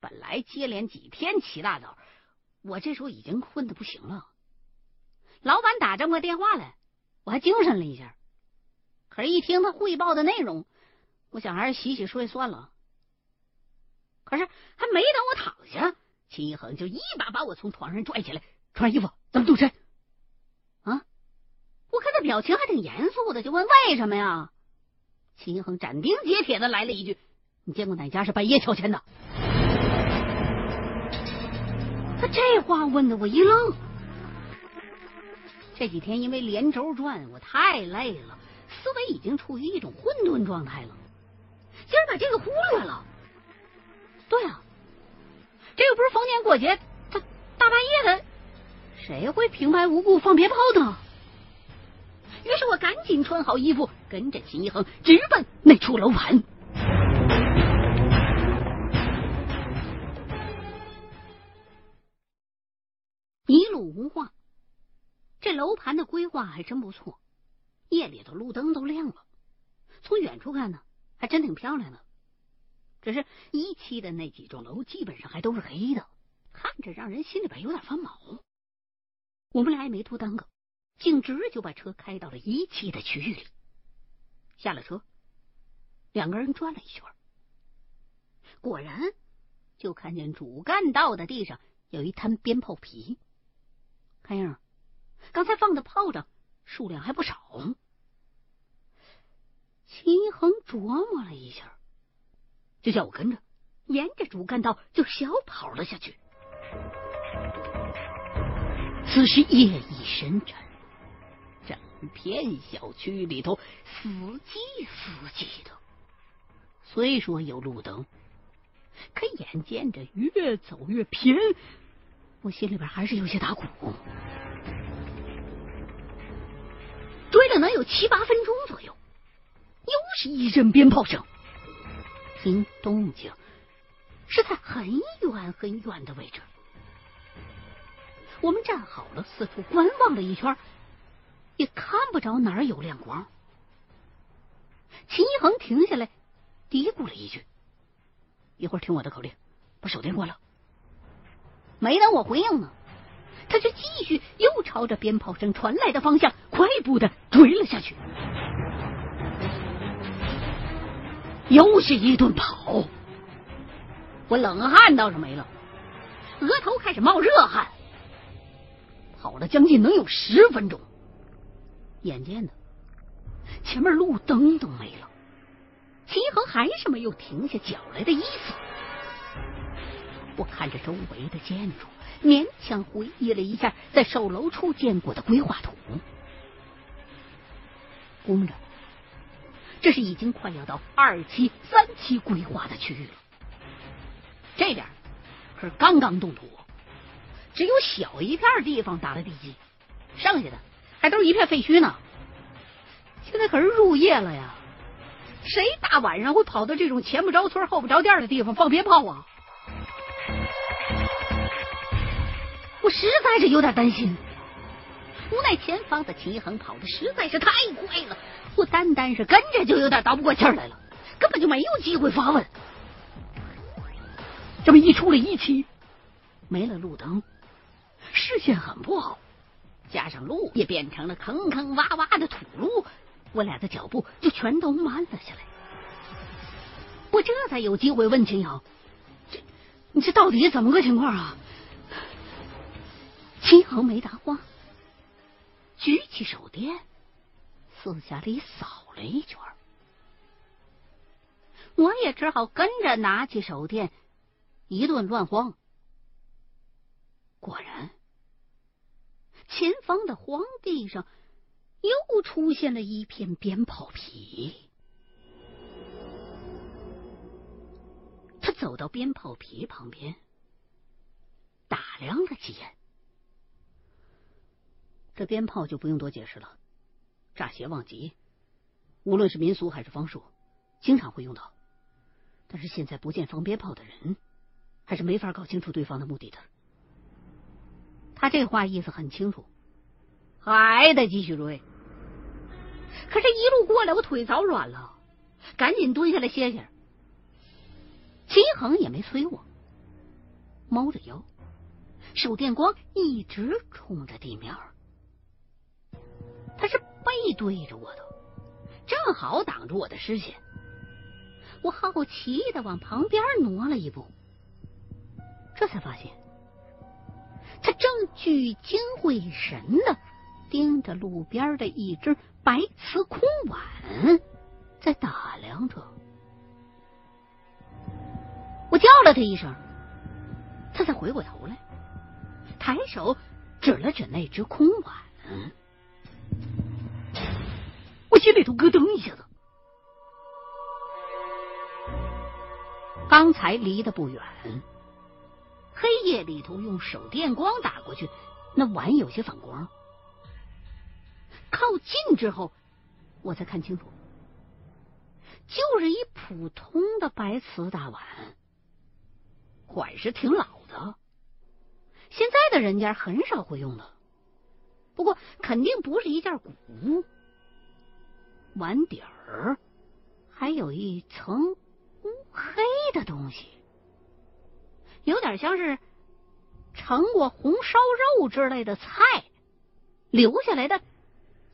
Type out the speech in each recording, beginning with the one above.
本来接连几天起大早，我这时候已经困得不行了。老板打这么个电话来，我还精神了一下。可是，一听他汇报的内容，我想还是洗洗睡算了。可是，还没等我躺下，秦一恒就一把把我从床上拽起来，穿衣服，咱们动身。啊！我看他表情还挺严肃的，就问为什么呀？秦一恒斩钉截铁的来了一句：“你见过哪家是半夜敲钱的？”他这话问的我一愣。这几天因为连轴转，我太累了，思维已经处于一种混沌状态了，竟然把这个忽略了。对啊，这又不是逢年过节，他大半夜的，谁会平白无故放鞭炮呢？于是我赶紧穿好衣服，跟着秦一恒直奔那处楼盘。无话，这楼盘的规划还真不错，夜里头路灯都亮了，从远处看呢，还真挺漂亮的。只是一期的那几幢楼基本上还都是黑的，看着让人心里边有点发毛。我们俩也没多耽搁，径直就把车开到了一期的区域里。下了车，两个人转了一圈，果然就看见主干道的地上有一摊鞭炮皮。看样，刚才放的炮仗数量还不少。齐恒琢磨了一下，就叫我跟着，沿着主干道就小跑了下去。此时夜已深沉，整片小区里头死寂死寂的。虽说有路灯，可眼见着越走越偏。我心里边还是有些打鼓，追了能有七八分钟左右，又是一阵鞭炮声，听动静是在很远很远的位置。我们站好了，四处观望了一圈，也看不着哪儿有亮光。秦一恒停下来，嘀咕了一句：“一会儿听我的口令，把手电关了。”没等我回应呢，他就继续又朝着鞭炮声传来的方向快步的追了下去。又是一顿跑，我冷汗倒是没了，额头开始冒热汗。跑了将近能有十分钟，眼见的前面路灯都没了，齐恒还是没有停下脚来的意思。我看着周围的建筑，勉强回忆了一下在售楼处见过的规划图，估摸着这是已经快要到二期、三期规划的区域了。这点可是刚刚动土，只有小一片地方打了地基，剩下的还都是一片废墟呢。现在可是入夜了呀，谁大晚上会跑到这种前不着村后不着店的地方放鞭炮啊？我实在是有点担心，无奈前方的秦一恒跑的实在是太快了，我单单是跟着就有点倒不过气来了，根本就没有机会发问。这么一出了一期，没了路灯，视线很不好，加上路也变成了坑坑洼洼的土路，我俩的脚步就全都慢了下来。我这才有机会问秦瑶：“这，你这到底怎么个情况啊？”秦恒没答话，举起手电，四下里扫了一圈。我也只好跟着拿起手电，一顿乱晃。果然，前方的荒地上又出现了一片鞭炮皮。他走到鞭炮皮旁边，打量了几眼。这鞭炮就不用多解释了，炸邪旺吉，无论是民俗还是方术，经常会用到。但是现在不见放鞭炮的人，还是没法搞清楚对方的目的的。他这话意思很清楚，还得继续追。可是，一路过来，我腿早软了，赶紧蹲下来歇歇。秦恒也没催我，猫着腰，手电光一直冲着地面。他是背对着我的，正好挡住我的视线。我好奇的往旁边挪了一步，这才发现他正聚精会神的盯着路边的一只白瓷空碗，在打量着。我叫了他一声，他才回过头来，抬手指了指那只空碗。心里头咯噔一下子。刚才离得不远，黑夜里头用手电光打过去，那碗有些反光。靠近之后，我才看清楚，就是一普通的白瓷大碗，碗是挺老的，现在的人家很少会用的。不过肯定不是一件古物，碗底儿还有一层乌。黑的东西，有点像是盛过红烧肉之类的菜留下来的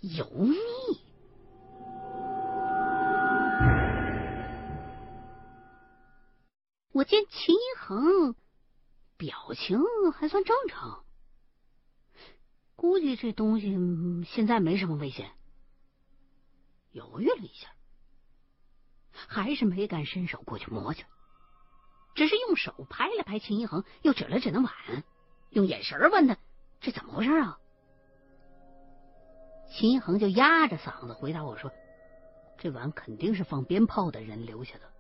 油腻。我见秦一恒表情还算正常，估计这东西现在没什么危险。犹豫了一下。还是没敢伸手过去摸去，只是用手拍了拍秦一恒，又指了指那碗，用眼神问他：“这怎么回事啊？”秦一恒就压着嗓子回答我说：“这碗肯定是放鞭炮的人留下的，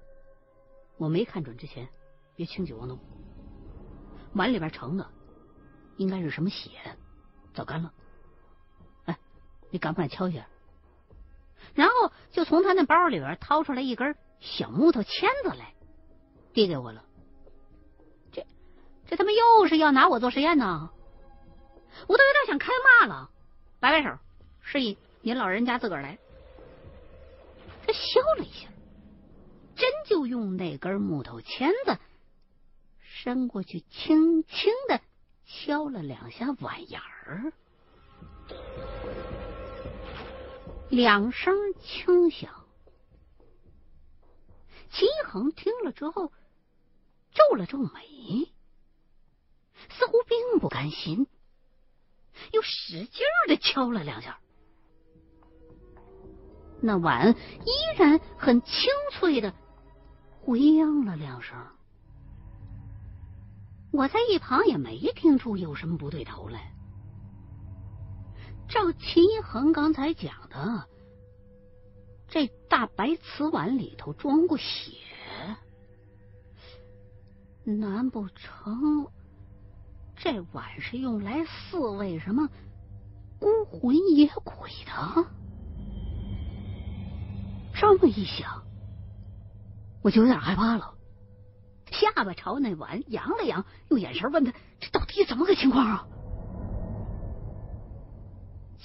我没看准之前，别轻举妄动。碗里边盛的应该是什么血，早干了。哎，你敢不敢敲一下？”然后就从他那包里边掏出来一根小木头签子来，递给我了。这这他妈又是要拿我做实验呢？我都有点想开骂了，摆摆手，示意您老人家自个儿来。他笑了一下，真就用那根木头签子伸过去，轻轻的敲了两下碗沿儿。两声轻响，齐恒听了之后皱了皱眉，似乎并不甘心，又使劲的敲了两下，那碗依然很清脆的回应了两声。我在一旁也没听出有什么不对头来。照秦一恒刚才讲的，这大白瓷碗里头装过血，难不成这碗是用来饲喂什么孤魂野鬼的？这么一想，我就有点害怕了，下巴朝那碗扬了扬，用眼神问他：“这到底怎么个情况啊？”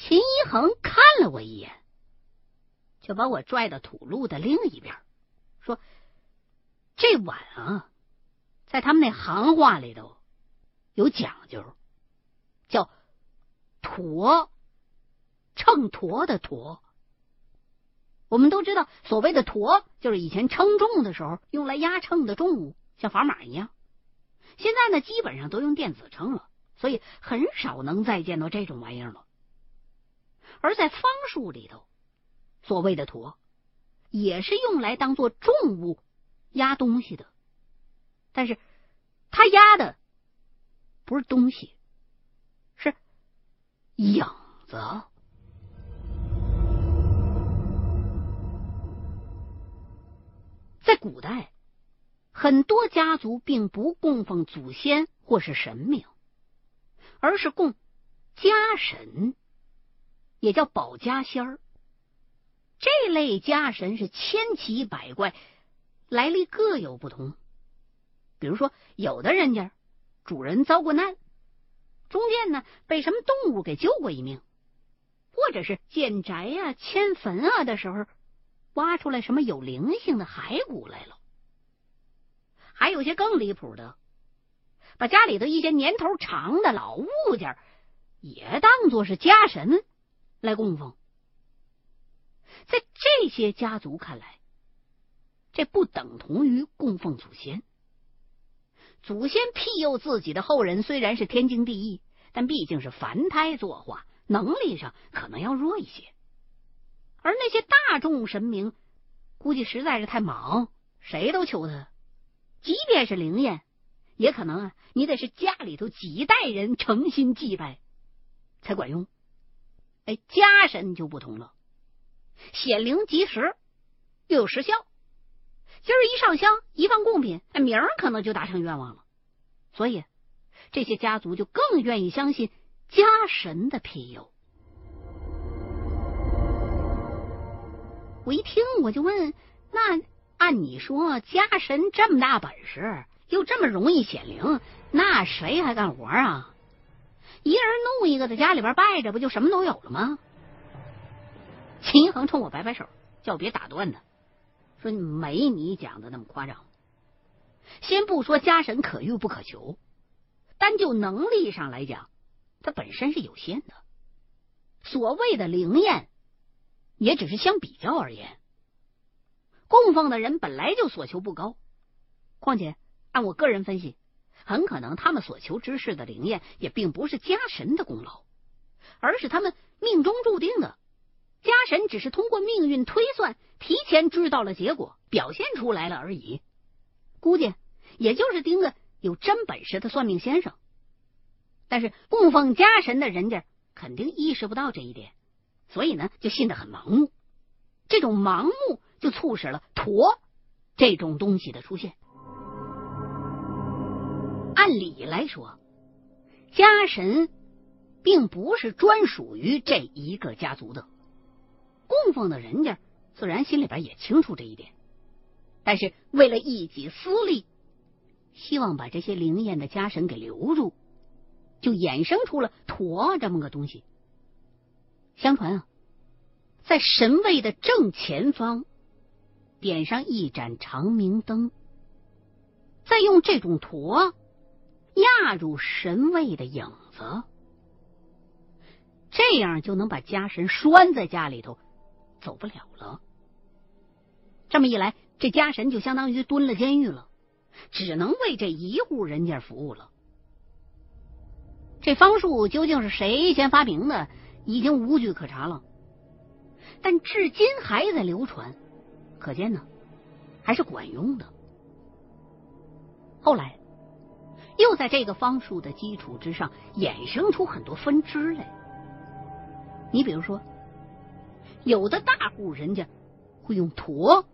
秦一恒看了我一眼，就把我拽到土路的另一边，说：“这碗啊，在他们那行话里头有讲究，叫砣，秤砣的砣。我们都知道，所谓的砣就是以前称重的时候用来压秤的重物，像砝码一样。现在呢，基本上都用电子秤了，所以很少能再见到这种玩意儿了。”而在方术里头，所谓的砣也是用来当做重物压东西的，但是他压的不是东西，是影子。在古代，很多家族并不供奉祖先或是神明，而是供家神。也叫保家仙儿，这类家神是千奇百怪，来历各有不同。比如说，有的人家主人遭过难，中间呢被什么动物给救过一命，或者是建宅呀、迁坟啊的时候，挖出来什么有灵性的骸骨来了。还有些更离谱的，把家里头一些年头长的老物件也当做是家神来供奉。在这些家族看来，这不等同于供奉祖先。祖先庇佑自己的后人虽然是天经地义，但毕竟是凡胎作化，能力上可能要弱一些。而那些大众神明，估计实在是太忙，谁都求他。即便是灵验，也可能啊，你得是家里头几代人诚心祭拜才管用。哎，家神就不同了，显灵及时，又有时效。今儿一上香，一放贡品，明儿可能就达成愿望了。所以，这些家族就更愿意相信家神的庇佑。我一听，我就问：那按你说，家神这么大本事，又这么容易显灵，那谁还干活啊？一人弄一个，在家里边拜着，不就什么都有了吗？秦恒冲我摆摆手，叫我别打断他。说没你讲的那么夸张。先不说家神可遇不可求，单就能力上来讲，它本身是有限的。所谓的灵验，也只是相比较而言。供奉的人本来就所求不高，况且按我个人分析，很可能他们所求之事的灵验，也并不是家神的功劳，而是他们命中注定的。家神只是通过命运推算，提前知道了结果，表现出来了而已。估计也就是盯着有真本事的算命先生。但是供奉家神的人家肯定意识不到这一点，所以呢，就信得很盲目。这种盲目就促使了驼这种东西的出现。按理来说，家神并不是专属于这一个家族的。供奉的人家自然心里边也清楚这一点，但是为了一己私利，希望把这些灵验的家神给留住，就衍生出了驼这么个东西。相传啊，在神位的正前方点上一盏长明灯，再用这种驼压入神位的影子，这样就能把家神拴在家里头。走不了了。这么一来，这家神就相当于蹲了监狱了，只能为这一户人家服务了。这方术究竟是谁先发明的，已经无据可查了，但至今还在流传，可见呢，还是管用的。后来，又在这个方术的基础之上衍生出很多分支来。你比如说。有的大户人家会用驼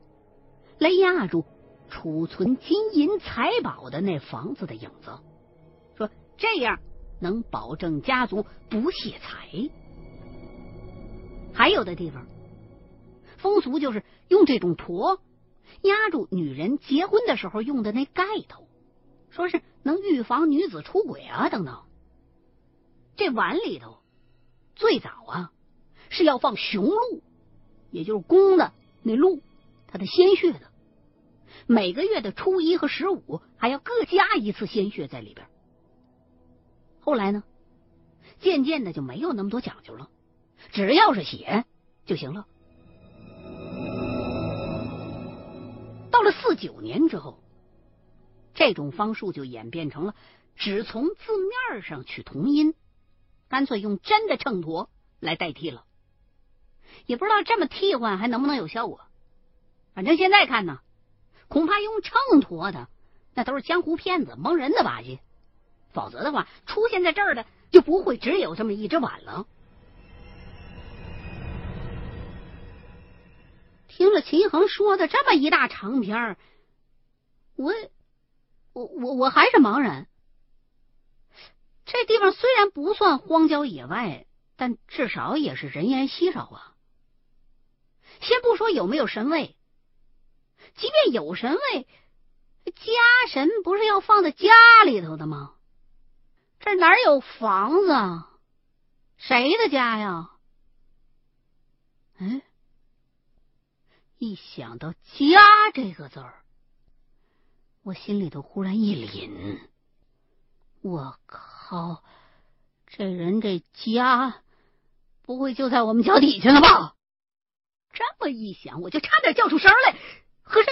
来压住储存金银财宝的那房子的影子，说这样能保证家族不泄财。还有的地方风俗就是用这种驼压住女人结婚的时候用的那盖头，说是能预防女子出轨啊等等。这碗里头最早啊。是要放雄鹿，也就是公的那鹿，它的鲜血的。每个月的初一和十五还要各加一次鲜血在里边。后来呢，渐渐的就没有那么多讲究了，只要是血就行了。到了四九年之后，这种方术就演变成了只从字面上取同音，干脆用真的秤砣来代替了。也不知道这么替换还能不能有效果。反正现在看呢，恐怕用秤砣的那都是江湖骗子蒙人的把戏。否则的话，出现在这儿的就不会只有这么一只碗了。听了秦恒说的这么一大长篇，我我我我还是茫然。这地方虽然不算荒郊野外，但至少也是人烟稀少啊。先不说有没有神位，即便有神位，家神不是要放在家里头的吗？这哪有房子啊？谁的家呀？哎，一想到“家”这个字儿，我心里头忽然一凛。我靠，这人这家不会就在我们脚底下了吧？这么一想，我就差点叫出声来。可是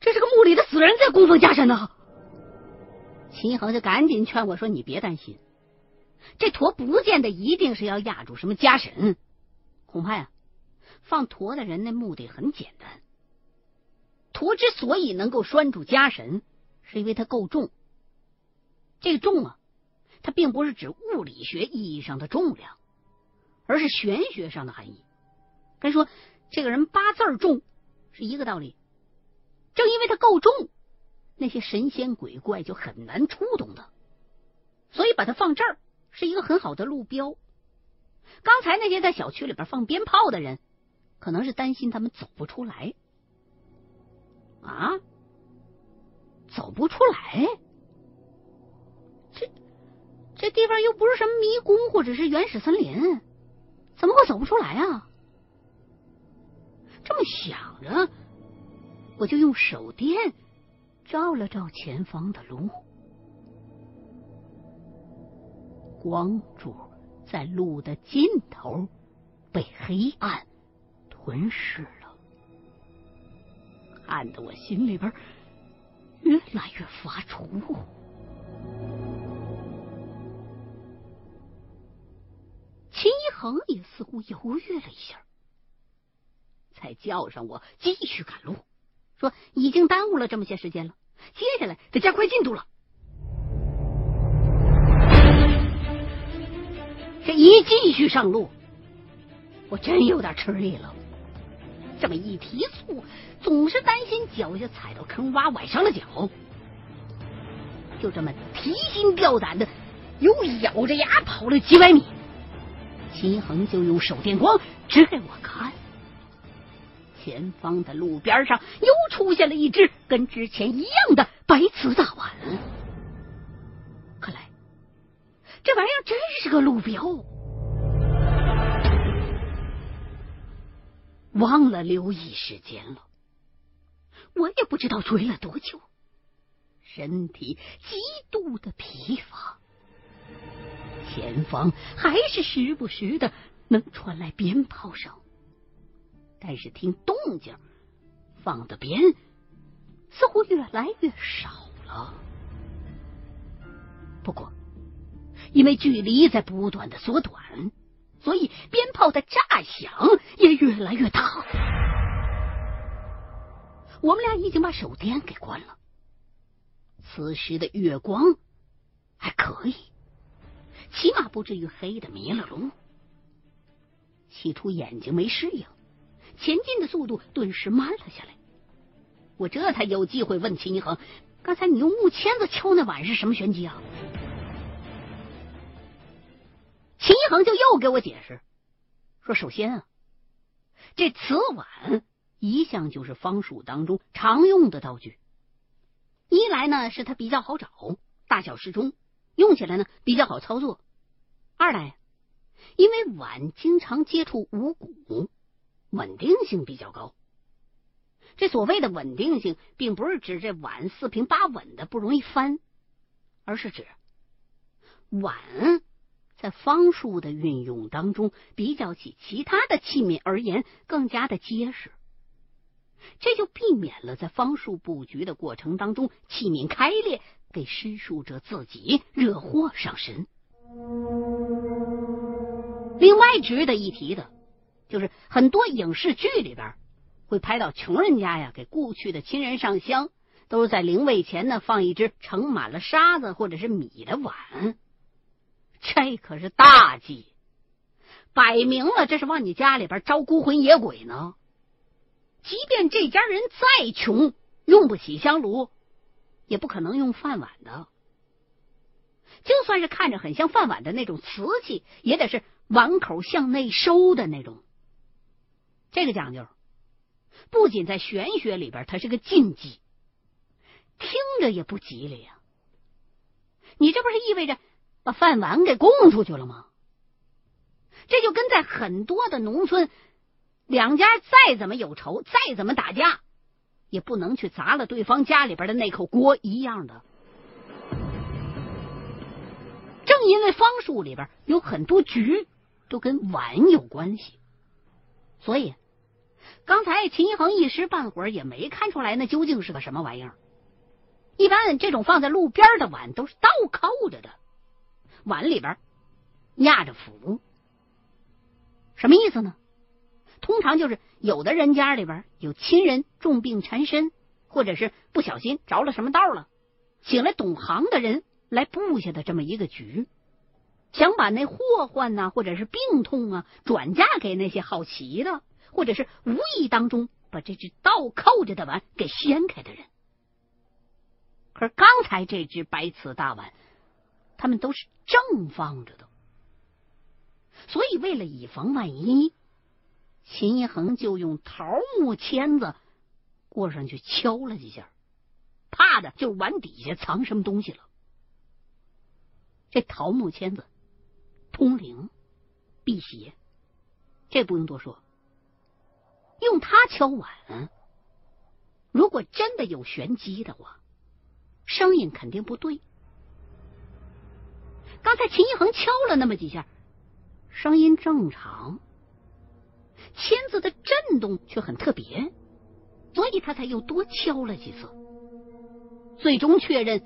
这是个墓里的死人在供奉家神呢。秦一恒就赶紧劝我说：“你别担心，这驼不见得一定是要压住什么家神，恐怕呀，放驼的人那目的很简单。驼之所以能够拴住家神，是因为它够重。这个重啊，它并不是指物理学意义上的重量，而是玄学上的含义。跟说这个人八字重是一个道理。正因为它够重。”那些神仙鬼怪就很难触动他，所以把它放这儿是一个很好的路标。刚才那些在小区里边放鞭炮的人，可能是担心他们走不出来啊，走不出来。这这地方又不是什么迷宫或者是原始森林，怎么会走不出来啊？这么想着，我就用手电。照了照前方的路，光柱在路的尽头被黑暗吞噬了，看得我心里边越来越发怵。秦一恒也似乎犹豫了一下，才叫上我继续赶路。说已经耽误了这么些时间了，接下来得加快进度了。这一继续上路，我真有点吃力了。这么一提速，总是担心脚下踩到坑洼崴伤了脚。就这么提心吊胆的，又咬着牙跑了几百米，秦恒就用手电光指给我看。前方的路边上又出现了一只跟之前一样的白瓷大碗，看来这玩意儿真是个路标。忘了留意时间了，我也不知道追了多久，身体极度的疲乏，前方还是时不时的能传来鞭炮声。但是听动静，放的鞭似乎越来越少了。不过，因为距离在不断的缩短，所以鞭炮的炸响也越来越大。我们俩已经把手电给关了，此时的月光还可以，起码不至于黑的迷了路。起初眼睛没适应。前进的速度顿时慢了下来，我这才有机会问秦一恒：“刚才你用木签子敲那碗是什么玄机啊？”秦一恒就又给我解释说：“首先啊，这瓷碗一向就是方术当中常用的道具，一来呢是它比较好找，大小适中，用起来呢比较好操作；二来，因为碗经常接触五谷。”稳定性比较高。这所谓的稳定性，并不是指这碗四平八稳的不容易翻，而是指碗在方术的运用当中，比较起其他的器皿而言更加的结实。这就避免了在方术布局的过程当中器皿开裂，给施术者自己惹祸上身。另外值得一提的。就是很多影视剧里边会拍到穷人家呀，给故去的亲人上香，都是在灵位前呢放一只盛满了沙子或者是米的碗，这可是大忌，摆明了这是往你家里边招孤魂野鬼呢。即便这家人再穷，用不起香炉，也不可能用饭碗的。就算是看着很像饭碗的那种瓷器，也得是碗口向内收的那种。这个讲究，不仅在玄学里边，它是个禁忌，听着也不吉利呀。你这不是意味着把饭碗给供出去了吗？这就跟在很多的农村，两家再怎么有仇，再怎么打架，也不能去砸了对方家里边的那口锅一样的。正因为方术里边有很多局都跟碗有关系，所以刚才秦一恒一时半会儿也没看出来那究竟是个什么玩意儿。一般这种放在路边的碗都是倒扣着的，碗里边压着符，什么意思呢？通常就是有的人家里边有亲人重病缠身，或者是不小心着了什么道了，请了懂行的人来布下的这么一个局，想把那祸患呐，或者是病痛啊，转嫁给那些好奇的，或者是无意当中把这只倒扣着的碗给掀开的人。可是刚才这只白瓷大碗，他们都是正放着的，所以为了以防万一。秦一恒就用桃木签子过上去敲了几下，怕的就是碗底下藏什么东西了。这桃木签子通灵辟邪，这不用多说。用它敲碗，如果真的有玄机的话，声音肯定不对。刚才秦一恒敲了那么几下，声音正常。签子的震动却很特别，所以他才又多敲了几次，最终确认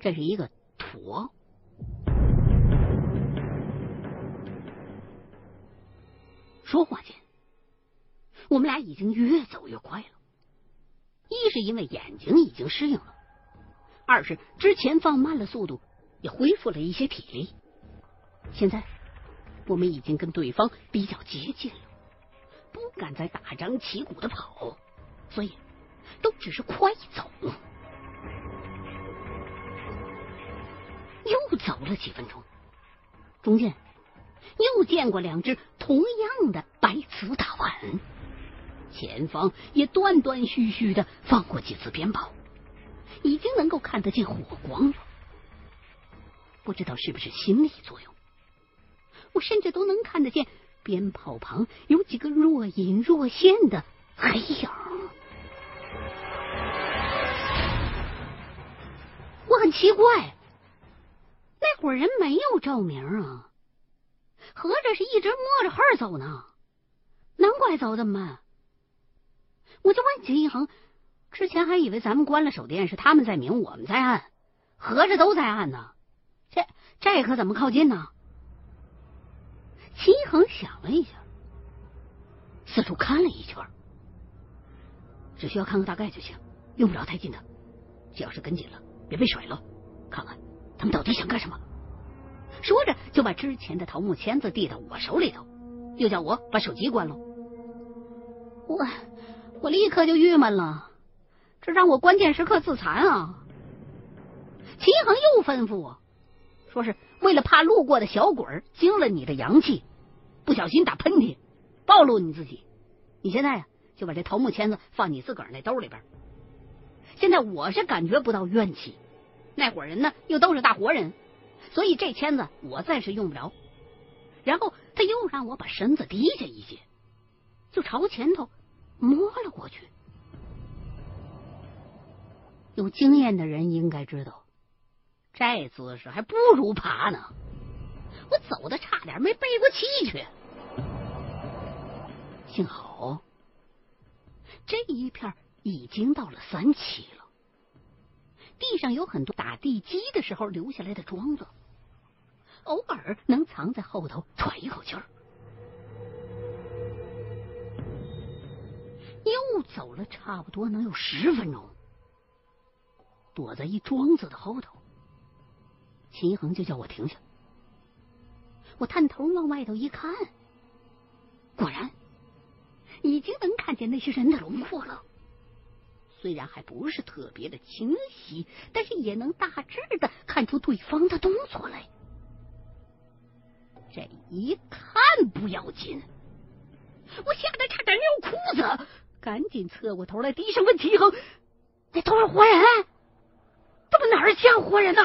这是一个坨。说话间，我们俩已经越走越快了。一是因为眼睛已经适应了，二是之前放慢了速度，也恢复了一些体力。现在我们已经跟对方比较接近了。不敢再大张旗鼓的跑，所以都只是快走。又走了几分钟，中间又见过两只同样的白瓷大碗，前方也断断续续的放过几次鞭炮，已经能够看得见火光了。不知道是不是心理作用，我甚至都能看得见。鞭炮旁有几个若隐若现的黑影，我很奇怪，那伙人没有照明啊，合着是一直摸着黑走呢，难怪走这么慢。我就问秦一恒，之前还以为咱们关了手电是他们在明，我们在暗，合着都在暗呢，这这可怎么靠近呢？齐恒想了一下，四处看了一圈，只需要看个大概就行，用不着太近的。只要是跟紧了，别被甩了。看看他们到底想干什么。说着，就把之前的桃木签子递到我手里头，又叫我把手机关了。我我立刻就郁闷了，这让我关键时刻自残啊！齐恒又吩咐我。说是为了怕路过的小鬼惊了你的阳气，不小心打喷嚏，暴露你自己。你现在呀，就把这桃木签子放你自个儿那兜里边。现在我是感觉不到怨气，那伙人呢又都是大活人，所以这签子我暂时用不着。然后他又让我把身子低下一些，就朝前头摸了过去。有经验的人应该知道。这姿势还不如爬呢，我走的差点没背过气去。幸好这一片已经到了三期了，地上有很多打地基的时候留下来的桩子，偶尔能藏在后头喘一口气儿。又走了差不多能有十分钟，躲在一桩子的后头。秦恒就叫我停下，我探头往外头一看，果然已经能看见那些人的轮廓了。虽然还不是特别的清晰，但是也能大致的看出对方的动作来。这一看不要紧，我吓得差点尿裤子，赶紧侧过头来，低声问秦恒：“那都是活人？怎么哪儿像活人呢？”